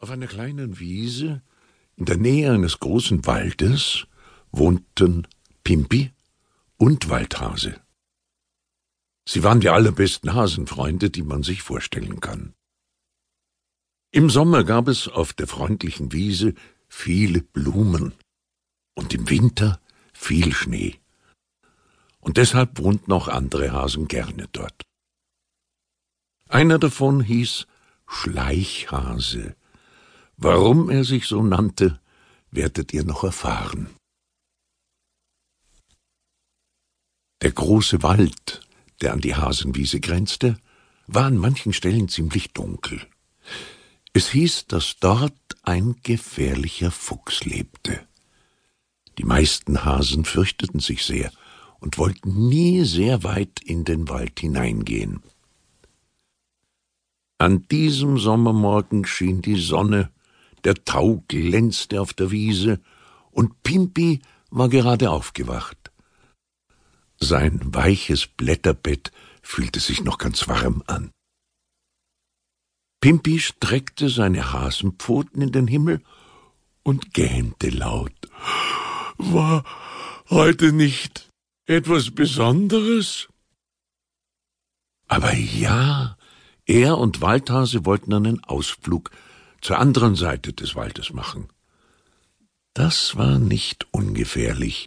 Auf einer kleinen Wiese in der Nähe eines großen Waldes wohnten Pimpi und Waldhase. Sie waren die allerbesten Hasenfreunde, die man sich vorstellen kann. Im Sommer gab es auf der freundlichen Wiese viele Blumen und im Winter viel Schnee. Und deshalb wohnten auch andere Hasen gerne dort. Einer davon hieß Schleichhase. Warum er sich so nannte, werdet ihr noch erfahren. Der große Wald, der an die Hasenwiese grenzte, war an manchen Stellen ziemlich dunkel. Es hieß, dass dort ein gefährlicher Fuchs lebte. Die meisten Hasen fürchteten sich sehr und wollten nie sehr weit in den Wald hineingehen. An diesem Sommermorgen schien die Sonne der Tau glänzte auf der Wiese, und Pimpi war gerade aufgewacht. Sein weiches Blätterbett fühlte sich noch ganz warm an. Pimpi streckte seine Hasenpfoten in den Himmel und gähnte laut. War heute nicht etwas Besonderes? Aber ja, er und Waldhase wollten einen Ausflug zur anderen Seite des Waldes machen. Das war nicht ungefährlich.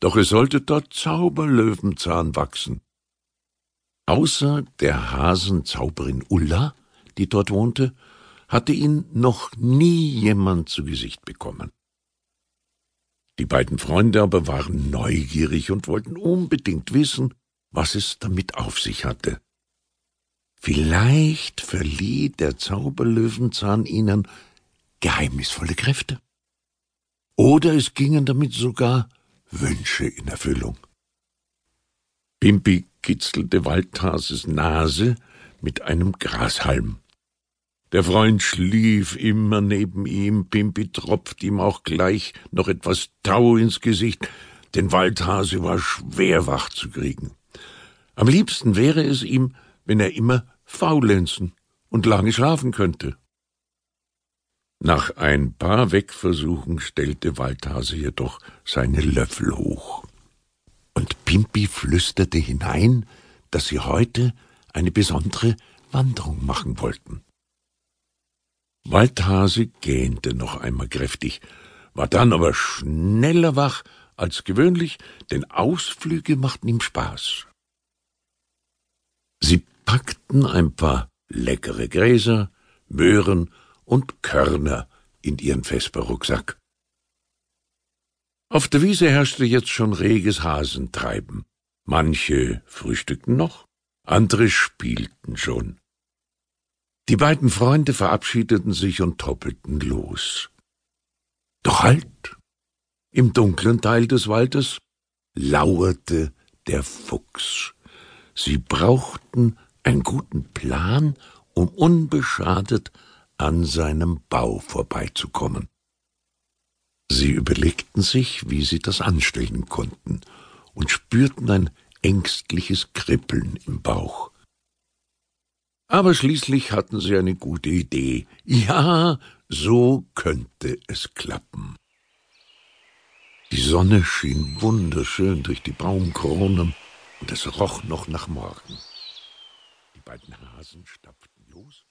Doch es sollte dort Zauberlöwenzahn wachsen. Außer der Hasenzauberin Ulla, die dort wohnte, hatte ihn noch nie jemand zu Gesicht bekommen. Die beiden Freunde aber waren neugierig und wollten unbedingt wissen, was es damit auf sich hatte. Vielleicht verlieh der Zauberlöwenzahn ihnen geheimnisvolle Kräfte. Oder es gingen damit sogar Wünsche in Erfüllung. Pimpi kitzelte Waldhases Nase mit einem Grashalm. Der Freund schlief immer neben ihm, Pimpi tropft ihm auch gleich noch etwas Tau ins Gesicht, denn Waldhase war schwer wach zu kriegen. Am liebsten wäre es ihm, wenn er immer faulenzen und lange schlafen könnte. Nach ein paar Wegversuchen stellte Waldhase jedoch seine Löffel hoch. Und Pimpi flüsterte hinein, dass sie heute eine besondere Wanderung machen wollten. Waldhase gähnte noch einmal kräftig, war dann aber schneller wach als gewöhnlich, denn Ausflüge machten ihm Spaß. Sie packten ein paar leckere Gräser, Möhren und Körner in ihren Vesperrucksack. Auf der Wiese herrschte jetzt schon reges Hasentreiben. Manche frühstückten noch, andere spielten schon. Die beiden Freunde verabschiedeten sich und toppelten los. Doch halt! Im dunklen Teil des Waldes lauerte der Fuchs. Sie brauchten einen guten Plan, um unbeschadet an seinem Bau vorbeizukommen. Sie überlegten sich, wie sie das anstellen konnten, und spürten ein ängstliches Kribbeln im Bauch. Aber schließlich hatten sie eine gute Idee. Ja, so könnte es klappen. Die Sonne schien wunderschön durch die Baumkronen und es roch noch nach Morgen. Die beiden Hasen stapften los